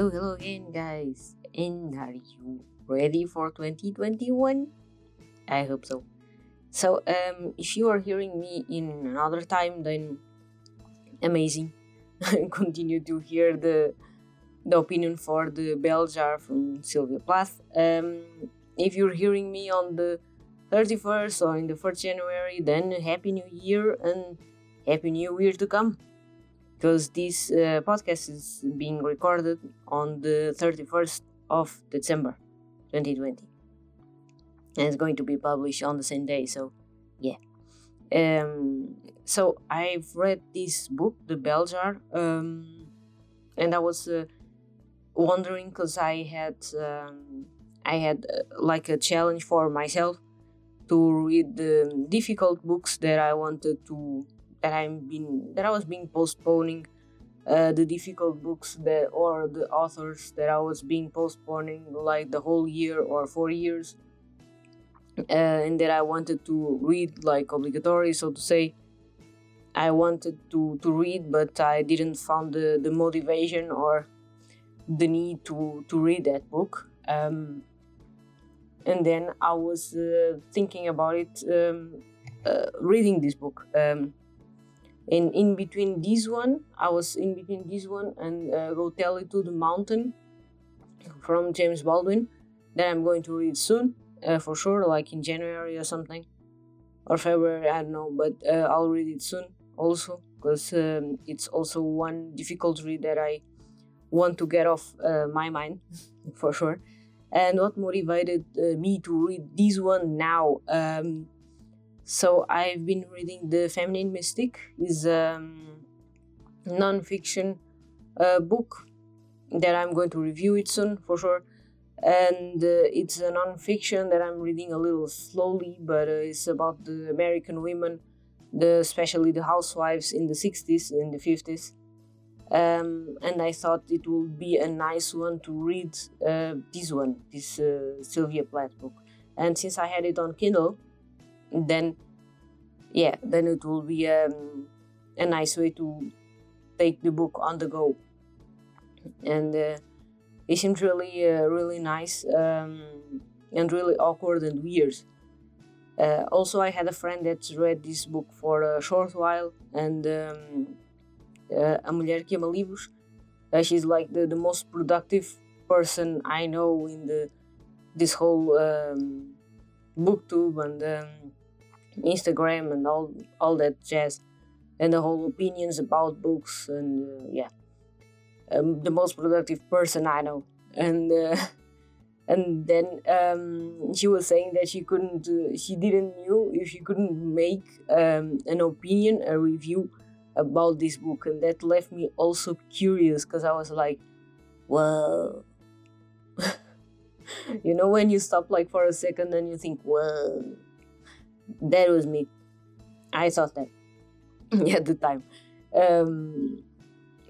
Hello, hello again, guys. And are you ready for 2021? I hope so. So, um, if you are hearing me in another time, then amazing. Continue to hear the the opinion for the bell jar from Sylvia Plath. Um, if you're hearing me on the 31st or in the 1st January, then Happy New Year and Happy New Year to come because this uh, podcast is being recorded on the 31st of December 2020 and it's going to be published on the same day so yeah. Um, so I've read this book The Bell Jar um, and I was uh, wondering because I had um, I had uh, like a challenge for myself to read the difficult books that I wanted to that I'm been that I was being postponing uh, the difficult books that or the authors that I was being postponing like the whole year or four years uh, and that I wanted to read like obligatory so to say. I wanted to, to read but I didn't find the, the motivation or the need to, to read that book um, and then I was uh, thinking about it um, uh, reading this book um, and in between this one i was in between this one and uh, go tell it to the mountain from james baldwin that i'm going to read soon uh, for sure like in january or something or february i don't know but uh, i'll read it soon also because um, it's also one difficult read that i want to get off uh, my mind for sure. And what motivated uh, me to read this one now um, so I've been reading The Feminine Mystique is a um, non-fiction uh, book that I'm going to review it soon for sure. And uh, it's a non-fiction that I'm reading a little slowly, but uh, it's about the American women, the especially the housewives in the 60s and the 50s. Um, and I thought it would be a nice one to read uh, this one, this uh, Sylvia Plath book. And since I had it on Kindle, then yeah then it will be um, a nice way to take the book on the go. And uh, it seems really uh, really nice um, and really awkward and weird. Uh, also i had a friend that read this book for a short while and um, uh, a mulher que ama livros. Uh, she's like the, the most productive person i know in the this whole um, booktube and um, Instagram and all all that jazz, and the whole opinions about books and uh, yeah, um, the most productive person I know. And uh, and then um, she was saying that she couldn't, uh, she didn't knew if she couldn't make um, an opinion, a review about this book, and that left me also curious because I was like, well. you know when you stop like for a second and you think well that was me. I thought that at the time. Um,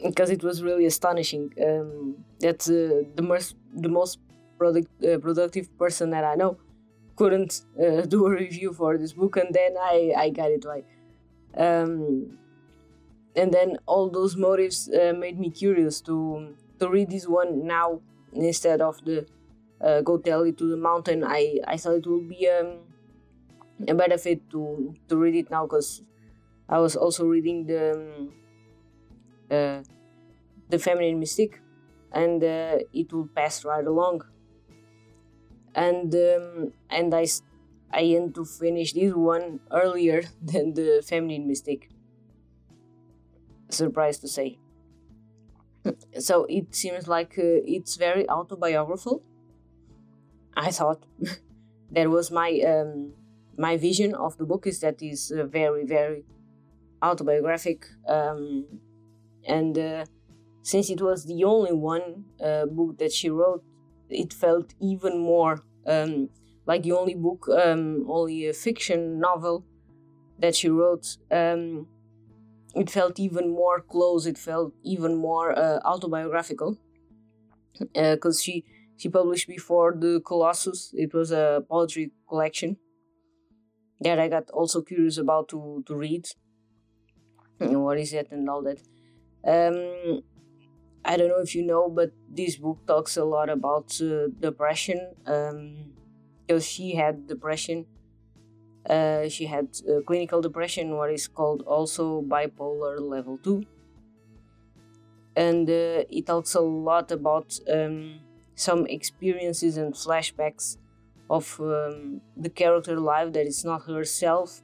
because it was really astonishing um, that uh, the most the most product, uh, productive person that I know couldn't uh, do a review for this book, and then I I got it right. Um, and then all those motives uh, made me curious to to read this one now instead of the uh, go tell it to the mountain. I I thought it would be um, a benefit to to read it now because I was also reading the um, uh, the feminine mystique, and uh, it will pass right along. And um, and I I aim to finish this one earlier than the feminine mystique. Surprised to say. so it seems like uh, it's very autobiographical. I thought that was my um, my vision of the book is that is uh, very very autobiographic um, and uh, since it was the only one uh, book that she wrote it felt even more um, like the only book um, only a fiction novel that she wrote. Um, it felt even more close it felt even more uh, autobiographical because uh, she she published before the colossus. It was a poetry collection that I got also curious about to to read. what is it and all that. Um, I don't know if you know, but this book talks a lot about uh, depression because um, she had depression. Uh, she had uh, clinical depression, what is called also bipolar level 2. And uh, it talks a lot about um, some experiences and flashbacks of um, the character life that is not herself,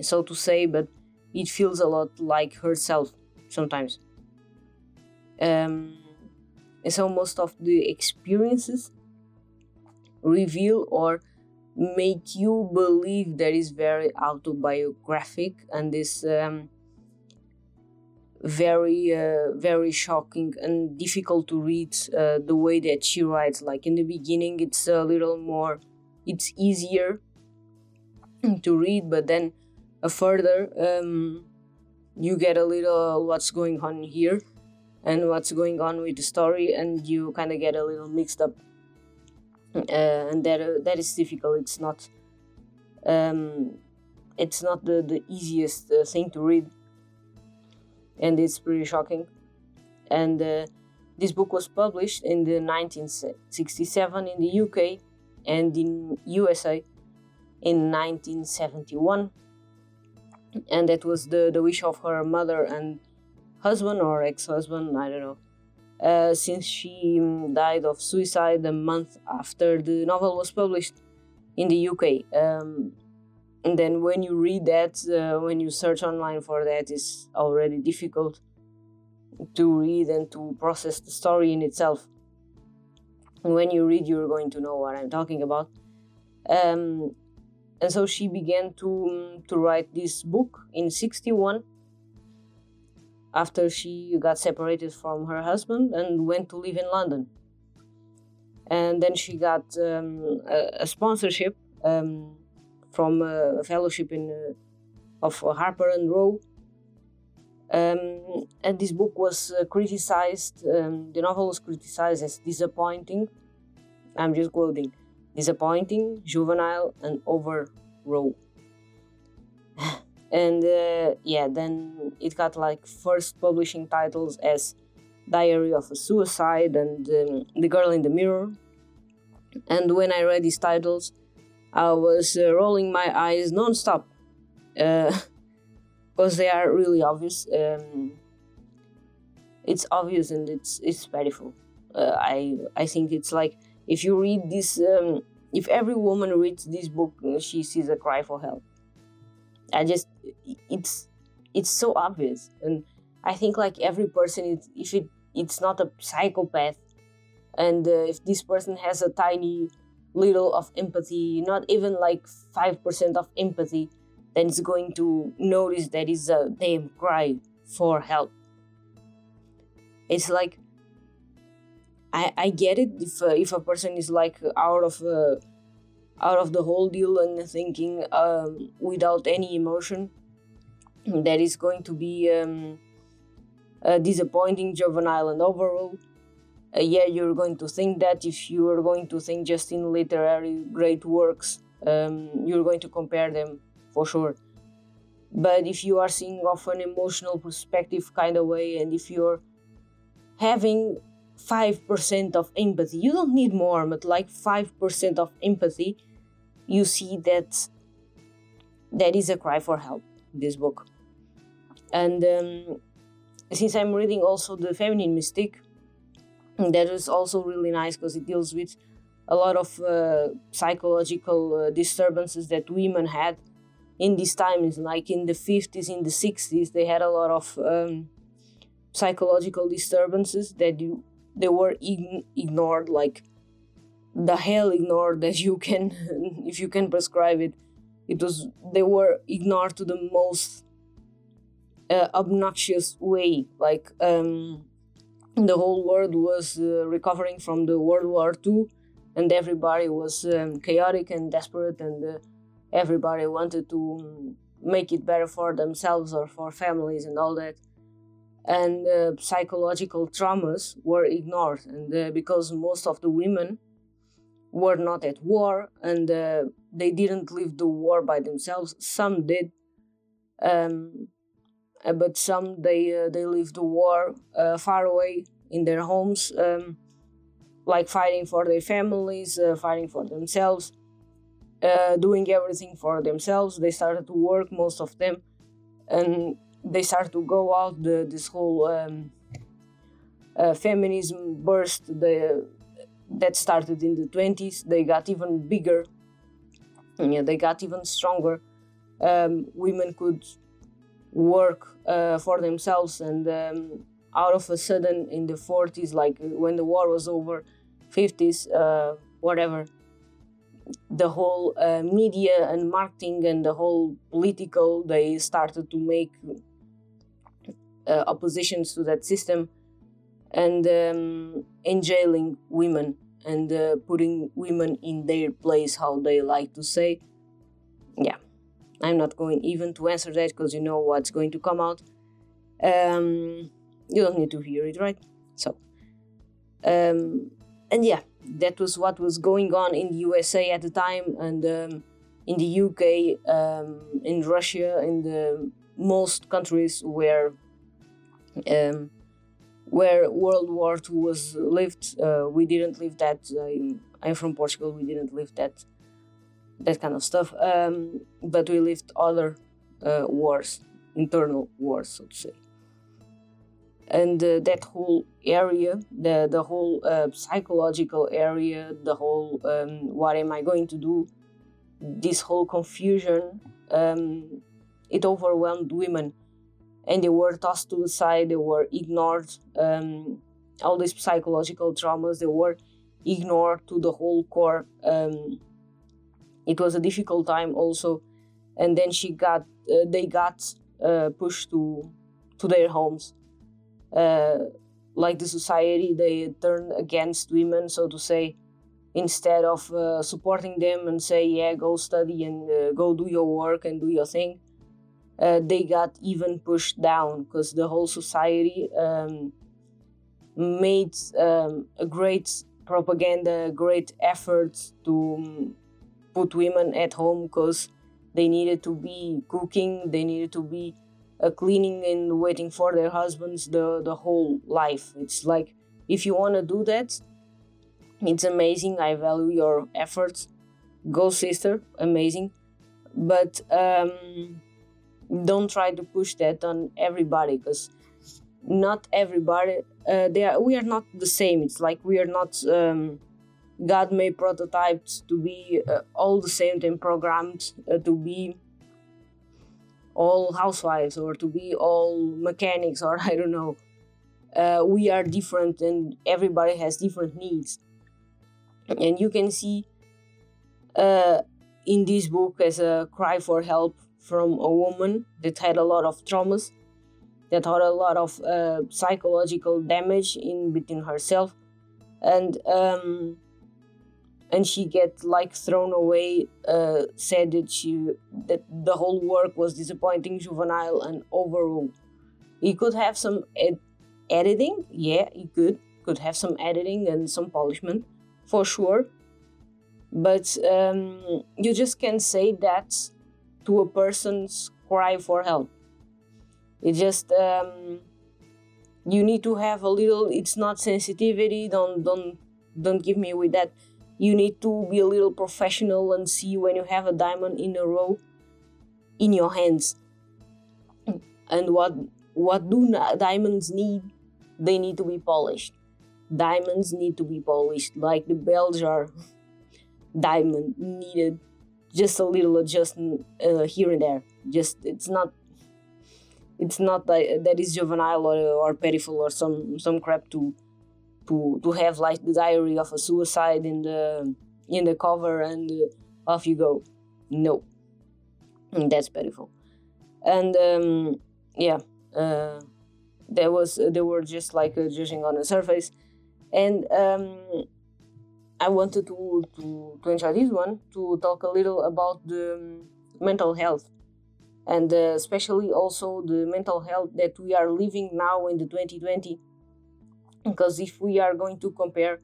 so to say, but it feels a lot like herself sometimes. Um, and so most of the experiences reveal or make you believe that is very autobiographic and this um, very uh, very shocking and difficult to read uh, the way that she writes. Like in the beginning it's a little more it's easier to read but then uh, further um, you get a little what's going on here and what's going on with the story and you kind of get a little mixed up. Uh, and that uh, that is difficult. It's not um, it's not the, the easiest thing to read and it's pretty shocking. And uh, this book was published in the 1967 in the UK and in USA in 1971 and that was the, the wish of her mother and husband or ex-husband i don't know. Uh, since she um, died of suicide a month after the novel was published in the uk um, and then when you read that uh, when you search online for that it's already difficult to read and to process the story in itself and when you read you're going to know what i'm talking about um, and so she began to um, to write this book in 61 after she got separated from her husband and went to live in London. And then she got um, a, a, sponsorship um, from a fellowship in uh, of Harper and Row. Um, and this book was uh, criticized. Um, the novel was criticized as disappointing. I'm just quoting: disappointing, juvenile, and over raw and uh, yeah then it got like first publishing titles as diary of a suicide and um, the girl in the mirror and when i read these titles i was uh, rolling my eyes non-stop because uh, they are really obvious um, it's obvious and it's it's painful uh, i i think it's like if you read this um, if every woman reads this book she sees a cry for help. I just it's it's so obvious, and I think like every person, is, if it it's not a psychopath, and uh, if this person has a tiny little of empathy, not even like five percent of empathy, then it's going to notice that is a damn cry for help. It's like I I get it if uh, if a person is like out of uh, out of the whole deal and thinking um, without any emotion that is going to be um, disappointing, juvenile, and overall. Uh, yeah, you're going to think that if you are going to think just in literary great works, um, you're going to compare them for sure. But if you are seeing off an emotional perspective kind of way, and if you're having 5% of empathy, you don't need more, but like 5% of empathy, you see that that is a cry for help this book and um, since i'm reading also the feminine mystique that is also really nice because it deals with a lot of uh, psychological uh, disturbances that women had in these times. Like in the 50s in the 60s they had a lot of um, psychological disturbances that you they were ignored like the hell ignored that you can if you can prescribe it. It was they were ignored to the most uh, obnoxious way. Like um, the whole world was uh, recovering from the world war ii and everybody was um, chaotic and desperate and uh, everybody wanted to um, make it better for themselves or for families and all that and uh, psychological traumas were ignored and uh, because most of the women were not at war and uh, they didn't live the war by themselves. Some did. Um, but some they uh, they leave the war uh, far away in their homes, um, like fighting for their families, uh, fighting for themselves, uh, doing everything for themselves. They started to work, most of them, and they started to go out. The, this whole um, uh, feminism burst the, that started in the 20s. They got even bigger. Yeah, they got even stronger. Um, women could work uh, for themselves and um, out of a sudden in the 40s like when the war was over 50s uh, whatever the whole uh, media and marketing and the whole political they started to make uh, oppositions to that system and um, enjailing women and uh, putting women in their place how they like to say. Yeah I'm not going even to answer that because you know what's going to come out. Um, you don't need to hear it, right? So, um, and yeah, that was what was going on in the USA at the time, and um, in the UK, um, in Russia, in the most countries where um, where World War II was lived. Uh, we didn't live that. I'm from Portugal. We didn't live that that kind of stuff. Um, but we lived other uh, wars, internal wars, so to say. And uh, that whole area, the the whole uh, psychological area, the whole um, what am I going to do, this whole confusion, um, it overwhelmed women, and they were tossed to the side. They were ignored. Um, all these psychological traumas, they were ignored to the whole core um, it was a difficult time also. And then she got uh, they got uh, pushed to to their homes. Uh, like the society they turned against women so to say instead of uh, supporting them and say yeah go study and uh, go do your work and do your thing. Uh, they got even pushed down because the whole society um, made um, a great propaganda great efforts to put women at home because they needed to be cooking, they needed to be uh, cleaning and waiting for their husbands the, the whole life. It's like if you want to do that, it's amazing. I value your efforts. Go, sister, amazing. But um, don't try to push that on everybody because not everybody. Uh, they are, we are not the same. It's like we are not. Um, God made prototypes to be uh, all the same time programmed uh, to be all housewives or to be all mechanics or I don't know. Uh, we are different and everybody has different needs. And you can see uh, in this book as a cry for help from a woman that had a lot of traumas, that had a lot of uh, psychological damage in between herself. And um, and she get like thrown away uh, said that she that the whole work was disappointing juvenile and overall he could have some ed- editing? Yeah he could. Could have some editing and some polishment for sure. But um, you just can't say that to a person's cry for help. It just um, you need to have a little it's not sensitivity don't don't don't give me with that you need to be a little professional and see when you have a diamond in a row in your hands. And what what do diamonds need? They need to be polished. Diamonds need to be polished. Like the Bell Jar diamond needed. Just a little adjustment uh, here and there. Just it's not it's not that, that is juvenile or, or pitiful or some some crap to to have like the diary of a suicide in the in the cover and uh, off you go. No, that's beautiful. And um, yeah, uh, there was uh, they were just like uh, judging on the surface, and um, I wanted to, to to enjoy this one to talk a little about the um, mental health and uh, especially also the mental health that we are living now in the 2020 because if we are going to compare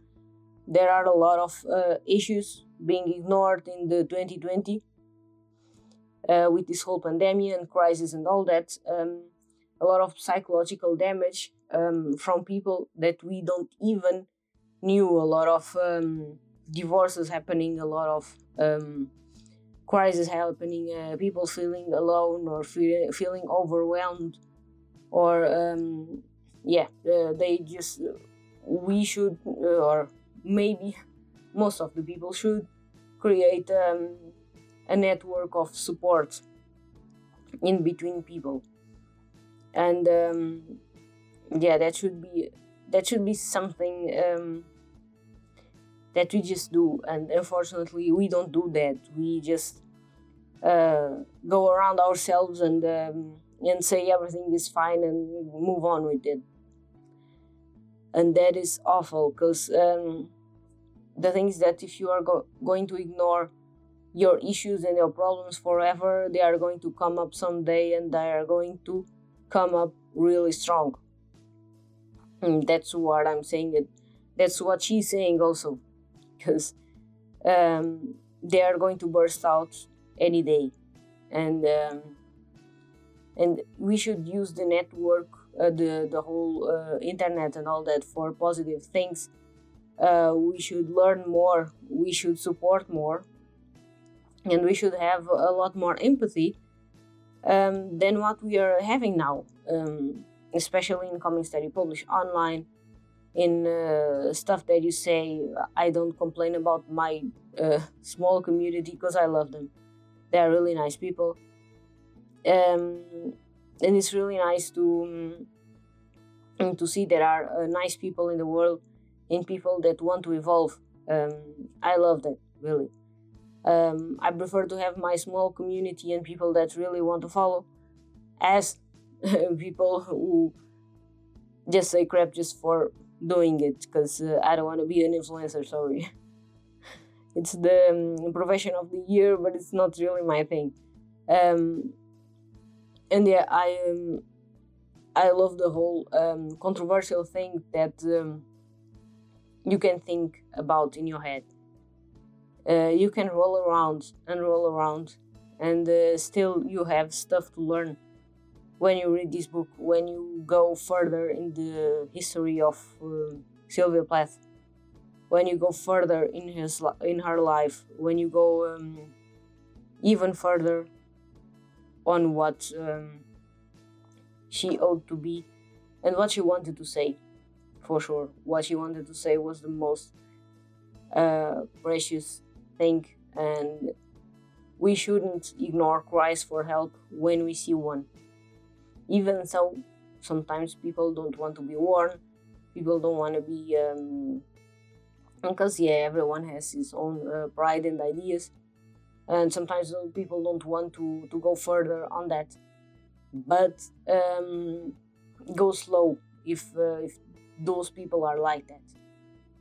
there are a lot of uh, issues being ignored in the 2020 uh, with this whole pandemic and crisis and all that um, a lot of psychological damage um, from people that we don't even knew a lot of um, divorces happening a lot of um, crisis happening uh, people feeling alone or feel, feeling overwhelmed or um, yeah uh, they just we should uh, or maybe most of the people should create um, a network of support in between people. And um, yeah that should be that should be something um, that we just do. And unfortunately we don't do that. We just uh, go around ourselves and um, and say everything is fine and move on with it and that is awful because um, the thing is that if you are go- going to ignore your issues and your problems forever they are going to come up someday and they are going to come up really strong. And that's what i'm saying it that's what she's saying also because um, they are going to burst out any day. And um, and we should use the network uh, the the whole uh, internet and all that for positive things. Uh, we should learn more we should support more and we should have a lot more empathy um, than what we are having now um, especially in comments that you publish online in uh, stuff that you say i don't complain about my uh, small community because i love them. They are really nice people um, and it's really nice to um, to see there are uh, nice people in the world and people that want to evolve um, i love that really um, i prefer to have my small community and people that really want to follow as people who just say crap just for doing it because uh, I don't want to be an influencer. Sorry, it's the um, profession of the year, but it's not really my thing. Um, and yeah, I um, I love the whole um, controversial thing that um, you can think about in your head. Uh, you can roll around and roll around, and uh, still you have stuff to learn when you read this book, when you go further in the history of uh, Sylvia Plath, when you go further in his in her life, when you go um, even further on what um, she ought to be and what she wanted to say, for sure. What she wanted to say was the most uh, precious thing, and we shouldn't ignore cries for help when we see one. Even so sometimes people don't want to be warned. People don't want to be um, because yeah everyone has his own uh, pride and ideas and sometimes people don't want to to go further on that but um, go slow if uh, if those people are like that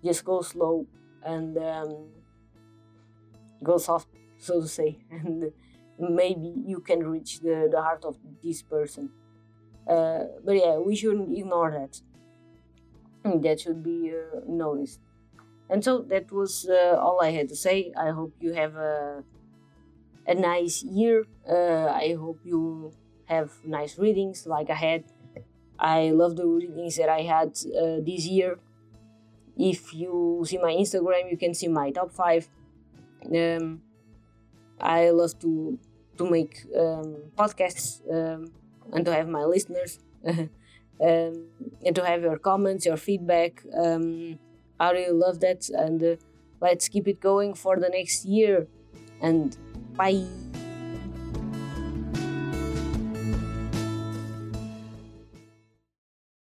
just go slow and um, go soft so to say and maybe you can reach the, the heart of this person uh, but yeah, we shouldn't ignore that. That should be uh, noticed. And so that was uh, all I had to say. I hope you have a, a nice year. Uh, I hope you have nice readings like I had. I love the readings that I had uh, this year. If you see my Instagram, you can see my top five. Um, I love to to make um, podcasts. Um, and to have my listeners um, and to have your comments, your feedback. Um, I really love that, and uh, let's keep it going for the next year. And 拜。